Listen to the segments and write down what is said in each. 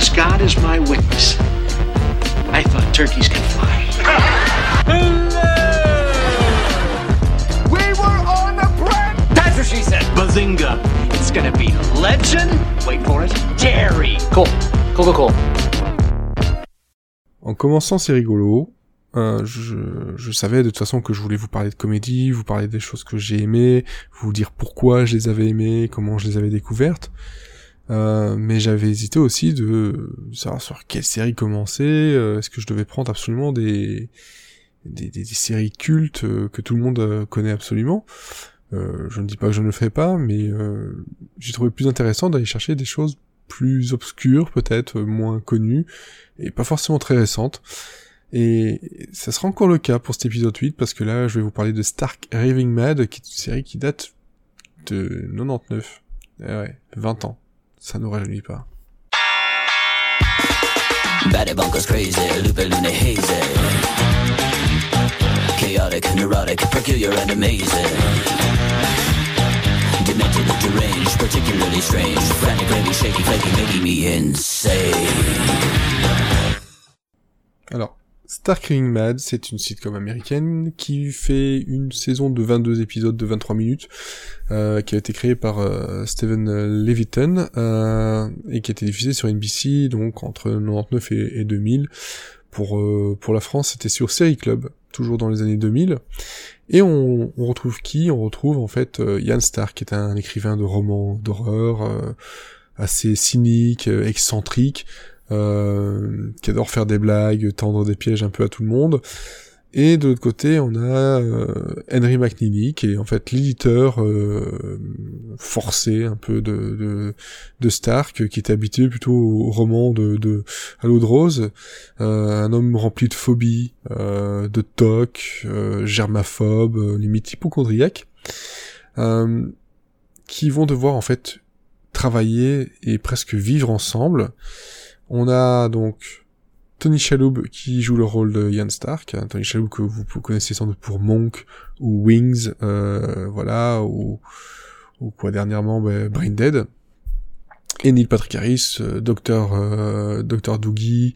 As God is my witness, I thought turkeys could fly. We were on the bread! That's what she said. Bazinga. It's gonna be legend. Wait for it. Dairy. Cool. Cool, cool, cool. En commençant, c'est rigolo. Euh, je, je savais de toute façon que je voulais vous parler de comédie, vous parler des choses que j'ai aimées, vous dire pourquoi je les avais aimées, comment je les avais découvertes. Euh, mais j'avais hésité aussi de savoir sur quelle série commencer. euh, Est-ce que je devais prendre absolument des des, séries cultes euh, que tout le monde connaît absolument Je ne dis pas que je ne le fais pas, mais j'ai trouvé plus intéressant d'aller chercher des choses plus obscures, peut-être moins connues et pas forcément très récentes. Et ça sera encore le cas pour cet épisode 8 parce que là je vais vous parler de Stark Raving Mad qui est une série qui date de 99. Eh ouais, 20 ans. Ça nous rajeunit pas. Batty bonkers crazy, loopy loony hazy. Chaotic, neurotic, peculiar and amazing. Demented, deranged, particularly strange. Frantic, raving, shaky, flaky, making me insane. Alors, Stark Raving Mad, c'est une sitcom américaine qui fait une saison de 22 épisodes de 23 minutes, euh, qui a été créée par euh, Steven Leviton, euh, et qui a été diffusée sur NBC, donc entre 99 et, et 2000. Pour, euh, pour la France, c'était sur Série Club, toujours dans les années 2000. Et on, on retrouve qui? On retrouve en fait euh, Ian Stark, qui est un écrivain de romans d'horreur, assez cynique, excentrique, euh, qui adore faire des blagues, tendre des pièges un peu à tout le monde. Et de l'autre côté, on a euh, Henry McNeely, qui est en fait l'éditeur euh, forcé un peu de, de, de Stark, qui est habitué plutôt au roman de, de l'eau de rose, euh, un homme rempli de phobies, euh, de toc, euh, germaphobe, euh, limite hypochondriaque, qui vont devoir en fait travailler et presque vivre ensemble. On a donc Tony Shalhoub qui joue le rôle de Ian Stark, Tony Shalhoub que vous connaissez sans doute pour Monk ou Wings, euh, voilà, ou, quoi dernièrement, ben, Brain Dead. Et Neil Patrick Harris, euh, Docteur euh, Doogie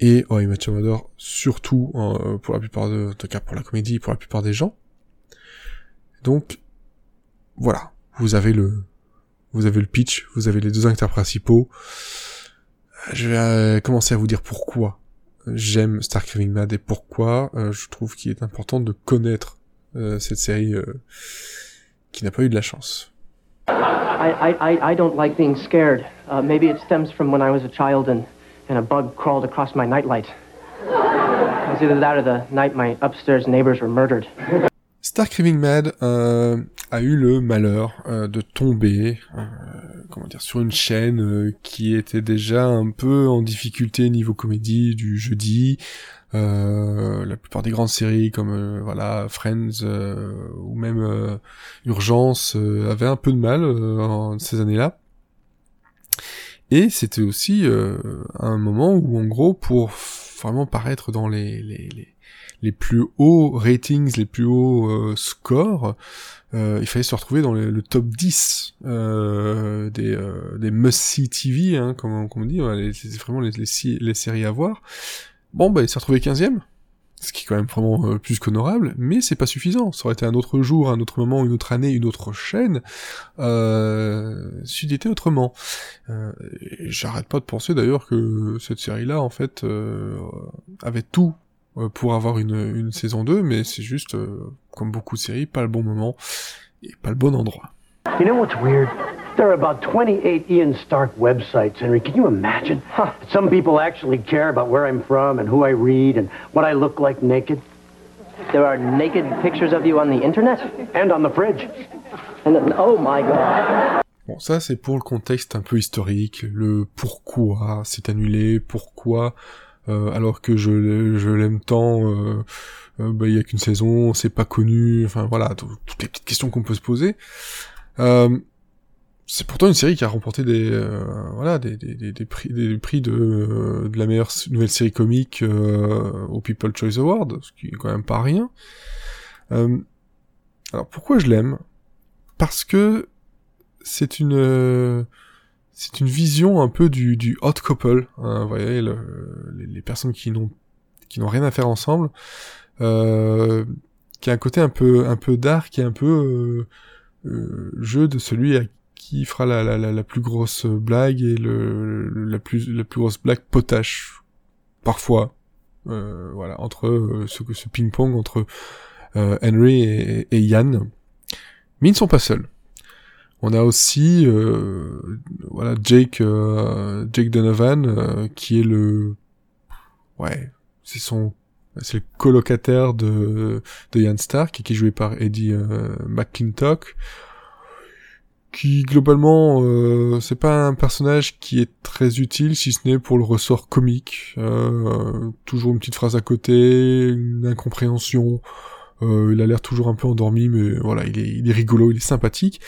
et Oh, Your Mother, surtout euh, pour la plupart de, en tout cas pour la comédie, pour la plupart des gens. Donc voilà, vous avez le vous avez le pitch, vous avez les deux acteurs principaux. Je vais euh, commencer à vous dire pourquoi j'aime Stark Raving Mad et pourquoi euh, je trouve qu'il est important de connaître euh, cette série qui n'a pas eu de la chance. I, I- I don't like being scared. Uh, maybe it stems from when I was a child and, and a bug crawled across my nightlight. It was either that or the night my upstairs neighbors were murdered. Stark Raving Mad euh, a eu le malheur euh, de tomber, euh, comment dire, sur une chaîne euh, qui était déjà un peu en difficulté niveau comédie du jeudi. La plupart des grandes séries comme voilà Friends ou même Urgence avaient un peu de mal en ces années-là. Et c'était aussi un moment où en gros pour vraiment paraître dans les, les, les les plus hauts ratings, les plus hauts euh, scores, euh, il fallait se retrouver dans le, top 10 euh, des, euh, des must-see TV, hein, comme, on dit, c'est vraiment les, les, les séries à voir. Bon, bah, il s'est retrouvé 15ème, ce qui est quand même vraiment euh, plus qu'honorable, mais c'est pas suffisant. Ça aurait été un autre jour, un autre moment, une autre année, une autre chaîne, euh, c'eût été autrement. Euh, J'arrête pas de penser d'ailleurs que cette série-là, en fait, euh, avait tout pour avoir une, une saison 2, mais c'est juste, euh, comme beaucoup de séries, pas le bon moment et pas le bon endroit. You know what's weird? There are about 28 Ian Stark websites, Henry. Can you imagine? Some people actually care about where I'm from and who I read and what I look like naked. There are naked pictures of you on the internet? And on the fridge. And then, oh my god. Bon, ça c'est pour le contexte un peu historique, le pourquoi c'est annulé, pourquoi euh, alors que je, l'ai- je l'aime tant, euh, euh, bah, il y a qu'une saison, c'est pas connu, enfin voilà, tout- toutes les petites questions qu'on peut se poser. Euh, c'est pourtant une série qui a remporté des euh, voilà des, des, prix des prix de, de la meilleure nouvelle série comique au People Choice Award, ce qui est quand même pas rien. Alors pourquoi je l'aime? Parce que c'est une c'est une vision un peu du, du hot couple. Hein, vous voyez, le, les, les personnes qui n'ont qui n'ont rien à faire ensemble, euh, qui a un côté un peu un peu dark, est un peu euh, euh, jeu de celui à qui fera la, la, la, plus grosse blague et le, la plus la plus grosse blague potache parfois euh, voilà entre euh, ce, ce ping pong entre Henry et, et Yann mais ils ne sont pas seuls on a aussi euh, voilà Jake euh, Jake Donovan euh, qui est le ouais c'est son c'est le colocataire de de Ian Stark qui est joué par Eddie euh, McClintock qui globalement euh, c'est pas un personnage qui est très utile si ce n'est pour le ressort comique. Euh, toujours une petite phrase à côté une incompréhension. Euh, il a l'air toujours un peu endormi mais voilà il est, il est rigolo il est sympathique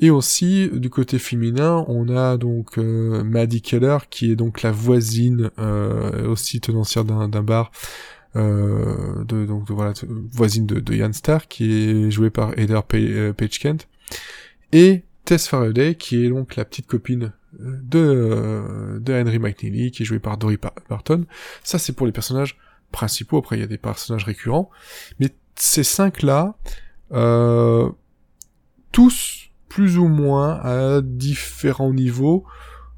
et aussi, du côté féminin, on a donc euh, Maddie Keller, qui est donc la voisine, euh, aussi tenancière d'un bar, euh, de, donc voilà, voisine de, de Ian Stark, qui est jouée par Heather Page, Page Kent, et Tess Faraday, qui est donc la petite copine de, de Henry McNeely, qui est jouée par Dory Barton. Ça, c'est pour les personnages principaux, après il y a des personnages récurrents, mais ces cinq-là, euh, tous plus ou moins à différents niveaux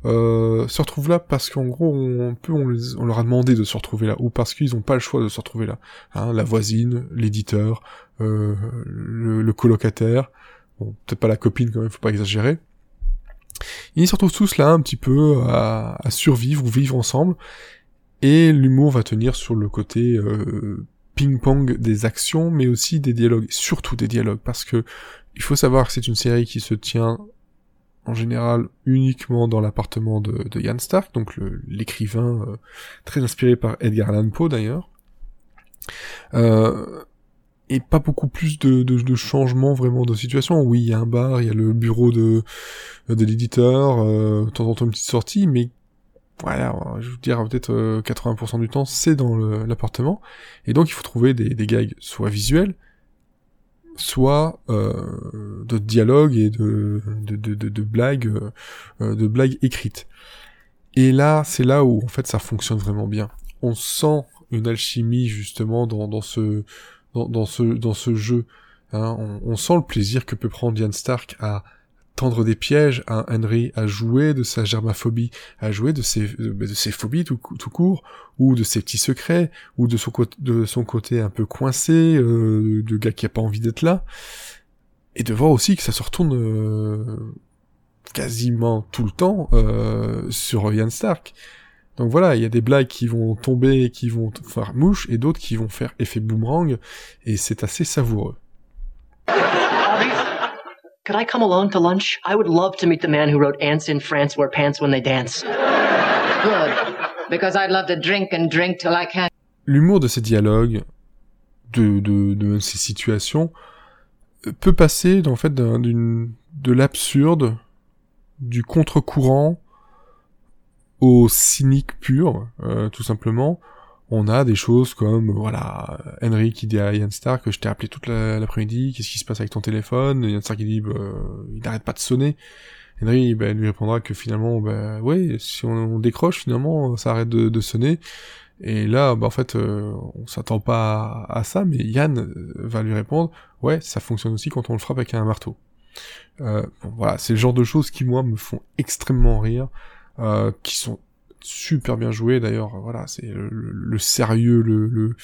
euh, se retrouvent là parce qu'en gros on peut on, leur a demandé de se retrouver là ou parce qu'ils n'ont pas le choix de se retrouver là. Hein, la voisine l'éditeur euh, le, le, colocataire bon peut-être pas la copine quand même faut pas exagérer. Ils se retrouvent tous là un petit peu à, à survivre ou vivre ensemble et l'humour va tenir sur le côté euh, ping-pong des actions mais aussi des dialogues surtout des dialogues parce que il faut savoir que c'est une série qui se tient en général uniquement dans l'appartement de, de Stark, donc l'écrivain euh, très inspiré par Edgar Allan Poe d'ailleurs. Euh, et pas beaucoup plus de, de, de, changements vraiment de situation. Oui, il y a un bar, il y a le bureau de, de l'éditeur, euh, de temps en temps une petite sortie, mais voilà, je veux dire peut-être 80% du temps c'est dans l'appartement. Et donc il faut trouver des, des gags soit visuels, soit euh, de dialogue et de, de, de, de blagues, euh, de blagues écrites. Et là, c'est là où en fait ça fonctionne vraiment bien. On sent une alchimie justement dans, dans ce dans, dans ce dans ce jeu. Hein. On, on, sent le plaisir que peut prendre Ian Stark à tendre des pièges à Henry, à jouer de sa germaphobie, à jouer de ses, phobies tout, court, ou de ses petits secrets, ou de son, de son côté un peu coincé, euh, de gars qui a pas envie d'être là, et de voir aussi que ça se retourne euh, quasiment tout le temps euh, sur Ian Stark. Donc voilà, il y a des blagues qui vont tomber, qui vont faire mouche, et d'autres qui vont faire effet boomerang, et c'est assez savoureux. Could I come along to lunch? I would love to meet the man who wrote Ants in France wear pants when they dance. Good. Because I'd love to drink and drink till I can't. L'humour de ces dialogues, de, de, de ces situations, peut passer en fait d'une de l'absurde, du contre-courant au cynique pur, euh, tout simplement, on a des choses comme, voilà, Henry qui dit à Ian Stark que je t'ai appelé toute l'après-midi, qu'est-ce qui se passe avec ton téléphone? Ian Stark il dit, bah, il n'arrête pas de sonner. Henry bah, lui répondra que finalement, bah, oui, si on, décroche, finalement, ça arrête de, sonner. Et là, bah, en fait, euh, on s'attend pas à, ça, mais Yann euh, va lui répondre, ouais, ça fonctionne aussi quand on le frappe avec un marteau. Euh, voilà, c'est le genre de choses qui, moi, me font extrêmement rire, qui sont super bien joué d'ailleurs voilà c'est le, sérieux le, le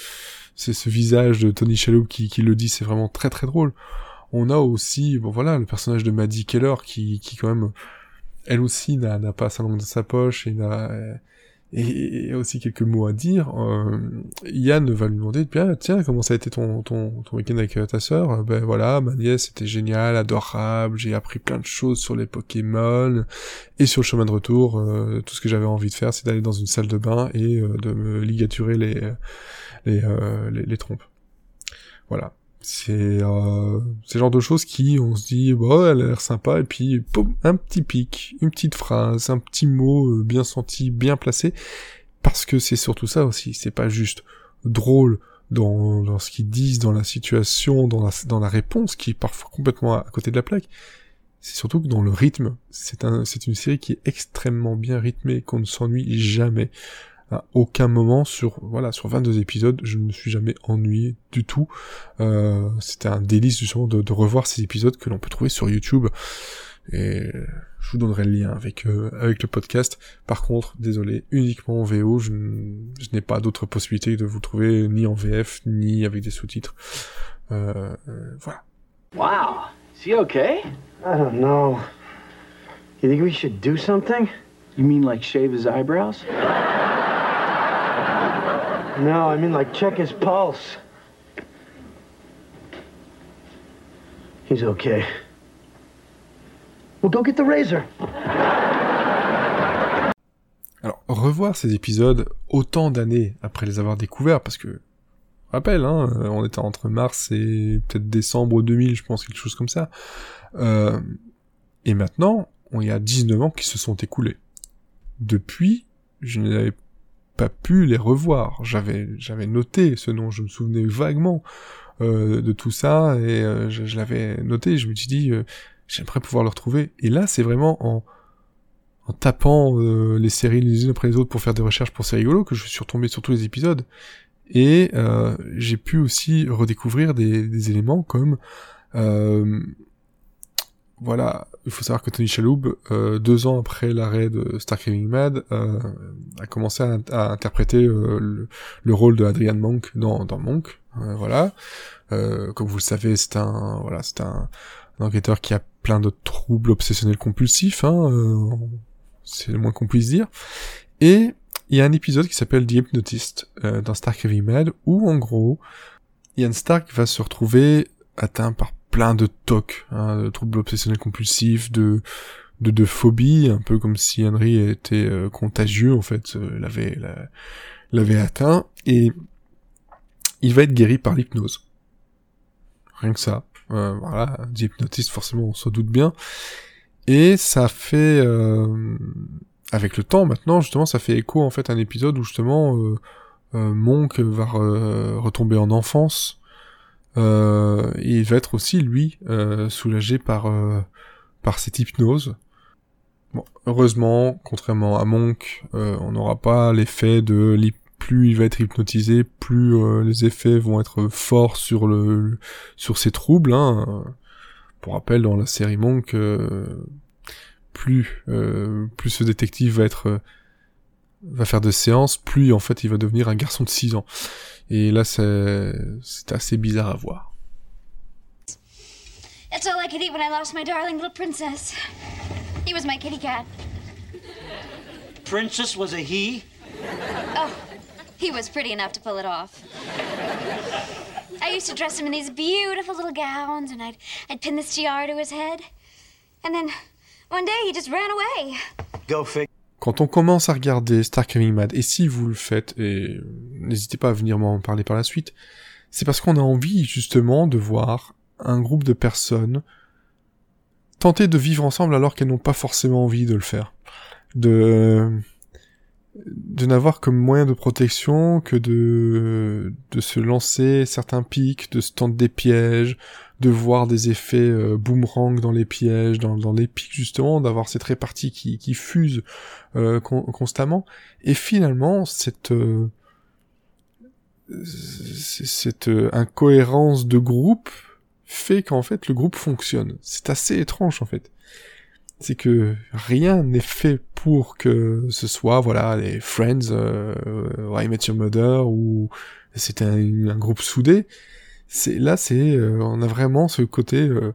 c'est ce visage de Tony Shalhoub qui, qui le dit c'est vraiment très très drôle. On a aussi bon voilà le personnage de Maddie Keller qui qui quand même elle aussi n'a pas sa langue dans sa poche et n'a et, aussi quelques mots à dire. Euh, Yann va lui demander, tiens, comment ça a été ton, ton, ton week-end avec euh, ta sœur? Ben voilà, ma nièce c'était génial, adorable, j'ai appris plein de choses sur les Pokémon, et sur le chemin de retour, euh, tout ce que j'avais envie de faire, c'est d'aller dans une salle de bain et euh, de me ligaturer les, les, les, les trompes. Voilà c'est euh, ce genre de choses qui on se dit bah elle a l'air sympa et puis un petit pic une petite phrase un petit mot euh, bien senti bien placé parce que c'est surtout ça aussi c'est pas juste drôle dans, dans ce qu'ils disent dans la situation dans la, dans la réponse qui est parfois complètement à côté de la plaque c'est surtout que dans le rythme, c'est un, c'est une série qui est extrêmement bien rythmée, qu'on ne s'ennuie jamais. À aucun moment sur, voilà, sur 22 épisodes, je ne me suis jamais ennuyé du tout. Euh, c'était un délice justement de, de revoir ces épisodes que l'on peut trouver sur YouTube. Et je vous donnerai le lien avec euh, avec le podcast. Par contre, désolé, uniquement en VO, je, je n'ai pas d'autre possibilité de vous trouver ni en VF ni avec des sous-titres. Euh, euh, voilà. Wow. Is he okay? I don't know. You think we should do something? You mean like shave his eyebrows? No, I mean like check his pulse. He's okay. Well, go get the razor. Alors, revoir ces épisodes autant d'années après les avoir découverts, parce que, rappel, hein, on était entre mars et peut-être décembre 2000, je pense, quelque chose comme ça. Euh, et maintenant, on y a 19 ans qui se sont écoulés. Depuis, je n'avais pas pu les revoir. J'avais, j'avais noté ce nom, je me souvenais vaguement euh, de tout ça, et euh, je, l'avais noté, je me suis dit, euh, j'aimerais pouvoir le retrouver. Et là, c'est vraiment en en tapant les séries les unes après les autres pour faire des recherches pour C'est rigolo que je suis retombé sur tous les épisodes. Et j'ai pu aussi redécouvrir des, des éléments comme... voilà, il faut savoir que Tony Shalhoub, euh, deux ans après l'arrêt de Star Craving Mad, euh, a commencé à, interpréter euh, le, le rôle de Adrian Monk dans, Monk. Euh, voilà, Euh, comme vous le savez, c'est un voilà, c'est un, enquêteur qui a plein de troubles obsessionnels compulsifs. Hein, c'est le moins qu'on puisse dire. Et il y a un épisode qui s'appelle The Hypnotist dans Heavy Mad, où en gros, Ian Stark va se retrouver atteint par plein de TOC, hein, de troubles obsessionnels compulsifs, de, de, de phobies, un peu comme si Henry était euh, contagieux, en fait, euh, l'avait, la- l'avait atteint, et il va être guéri par l'hypnose. Rien que ça. Euh, voilà, The Hypnotist, forcément, on s'en doute bien. Et ça fait, avec le temps maintenant, justement, ça fait écho en fait à un épisode où justement Monk va re- retomber en enfance. Euh, il va être aussi lui euh, soulagé par euh, par cette hypnose. Bon, heureusement, contrairement à Monk, euh, on n'aura pas l'effet de plus il va être hypnotisé, plus euh, les effets vont être forts sur le sur ses troubles. Hein. Pour rappel, dans la série Monk, euh, plus plus ce détective va être va faire de séances, plus en fait il va devenir un garçon de 6 ans. Et là c'est c'est assez bizarre à voir. That's all I could eat when I lost my darling little princess. He was my kitty cat. Princess was a he? Oh, he was pretty enough to pull it off. I used to dress him in these beautiful little gowns, and I'd, I'd pin this tiara to his head. And then one day he just ran away. Go fig. Quand on commence à regarder Star Coming Mad, et si vous le faites, et n'hésitez pas à venir m'en parler par la suite, c'est parce qu'on a envie justement de voir un groupe de personnes tenter de vivre ensemble alors qu'elles n'ont pas forcément envie de le faire. De, de n'avoir comme moyen de protection que de, de se lancer certains pics, de se tendre des pièges, de voir des effets euh, boomerang dans les pièges, dans, dans les pics justement, d'avoir cette répartie qui, qui fuse euh, con- constamment. Et finalement, cette euh, cette incohérence de groupe fait qu'en fait le groupe fonctionne. C'est assez étrange en fait. C'est que rien n'est fait pour que ce soit voilà les Friends, euh, I Met Your Mother ou c'était un groupe soudé. C'est là c'est euh, on a vraiment ce côté euh,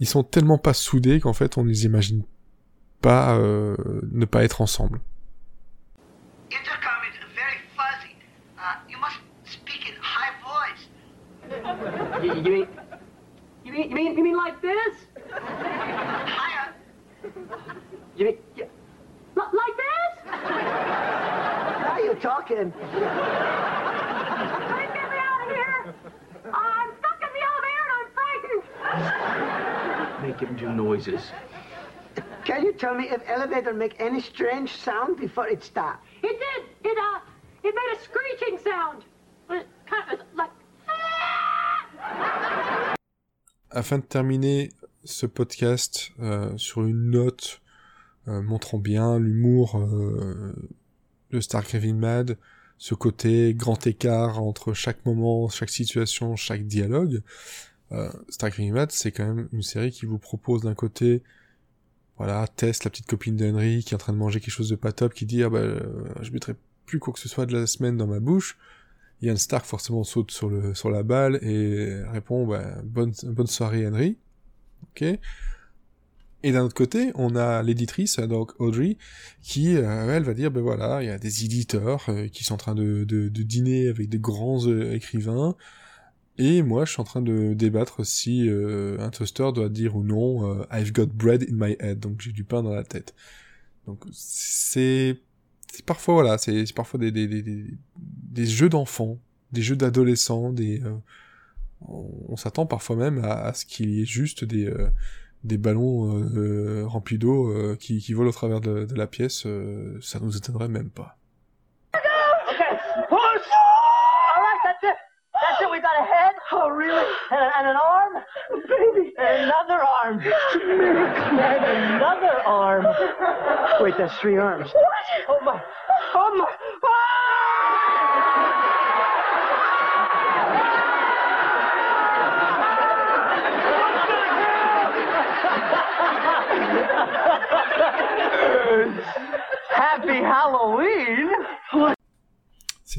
ils sont tellement pas soudés qu'en fait on les imagine pas euh, ne pas être ensemble. Make him do noises. Can you tell me if elevator make any strange sound before it stops? It did! It, uh, it made a screeching sound. It kind of like... afin de terminer ce podcast euh, sur une note euh, montrant bien l'humour euh, de Star Craving Mad, ce côté grand écart entre chaque moment, chaque situation, chaque dialogue. Euh, Star c'est quand même une série qui vous propose d'un côté voilà, Tess, la petite copine d'Henry, qui est en train de manger quelque chose de pas top, qui dit, ah bah, euh, je mettrai plus quoi que ce soit de la semaine dans ma bouche. Ian Stark forcément saute sur le, sur la balle et répond, bah, bonne, bonne soirée Henry. Ok. Et d'un autre côté, on a l'éditrice, donc Audrey, qui, euh, elle, va dire, ben voilà, il y a des éditeurs euh, qui sont en train de, de, de dîner avec des grands écrivains, et moi, je suis en train de débattre si euh, un toaster doit dire ou non euh, I've got bread in my head, donc j'ai du pain dans la tête. Donc c'est parfois voilà, c'est parfois des des, des, des, jeux d'enfants, des jeux d'adolescents, des euh, on, s'attend parfois même à, ce qu'il y ait juste des euh, des ballons euh, remplis d'eau euh, qui, qui volent au travers de, de la pièce, euh, ça nous étonnerait même pas. Really? And, and an arm? Baby. And another arm. and another arm. Wait, that's three arms. What? Oh, my. Oh, my. Happy ah!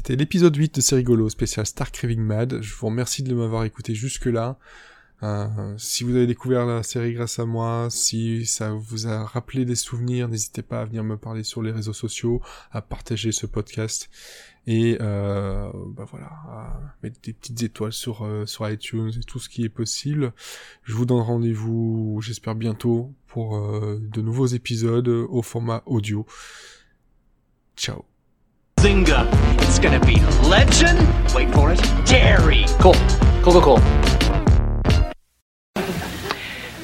C'était l'épisode 8 de C'est rigolo, spécial Star Craving Mad. Je vous remercie de m'avoir écouté jusque-là. Euh, si vous avez découvert la série grâce à moi, si ça vous a rappelé des souvenirs, n'hésitez pas à venir me parler sur les réseaux sociaux, à partager ce podcast et euh, bah voilà, à mettre des petites étoiles sur euh, sur iTunes et tout ce qui est possible. Je vous donne rendez-vous, j'espère bientôt pour euh, de nouveaux épisodes au format audio. Ciao. Zinga. It's gonna be legend. Wait for it. Dairy. Cool. Cool, cool, cool.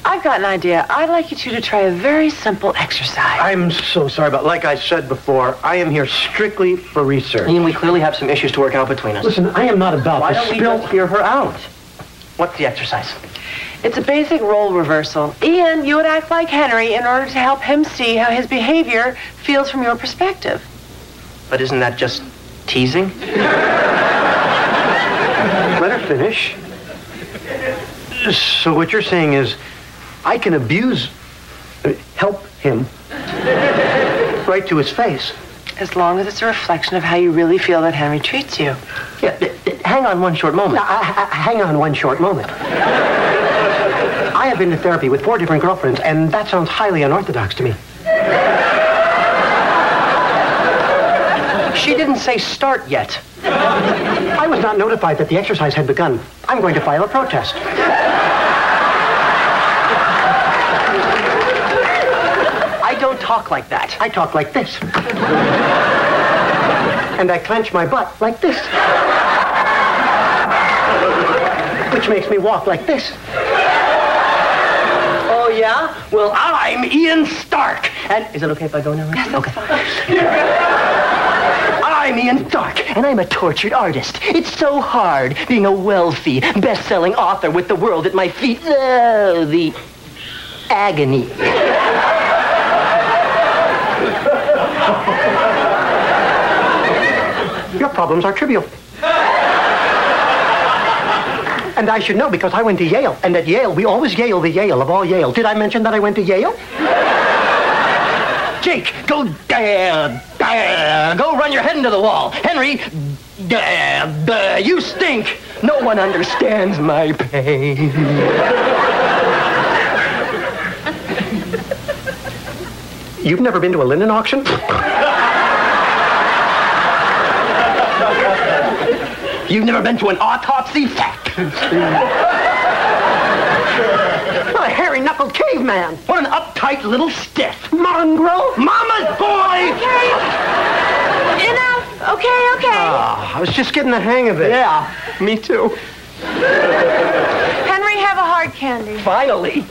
I've got an idea. I'd like you two to try a very simple exercise. I'm so sorry, but like I said before, I am here strictly for research. Ian, we clearly have some issues to work out between us. Listen, I am not about Why to don't we just hear her out? What's the exercise? It's a basic role reversal. Ian, you would act like Henry in order to help him see how his behavior feels from your perspective. But isn't that just teasing? Let her finish. So what you're saying is, I can abuse, help him, right to his face. As long as it's a reflection of how you really feel that Henry treats you. Yeah, d- d- hang on one short moment. Now, I, I, hang on one short moment. I have been to therapy with four different girlfriends, and that sounds highly unorthodox to me. She didn't say start yet. I was not notified that the exercise had begun. I'm going to file a protest. I don't talk like that. I talk like this. And I clench my butt like this. Which makes me walk like this. Oh, yeah? Well, I'm Ian Stark. And is it okay if I go now? Yes, okay. And I'm a tortured artist. It's so hard being a wealthy, best-selling author with the world at my feet. Oh, the agony. Your problems are trivial. And I should know because I went to Yale. And at Yale, we always Yale the Yale of all Yale. Did I mention that I went to Yale? Jake, go there, there. Uh, go run your head into the wall. Henry, there. You stink. No one understands my pain. You've never been to a linen auction? You've never been to an autopsy? What caveman. What an uptight little stiff. Mongrel. Mama's boy. Enough. Okay, okay. Ah, I was just getting the hang of it. Yeah, me too. Henry, have a hard candy. Finally.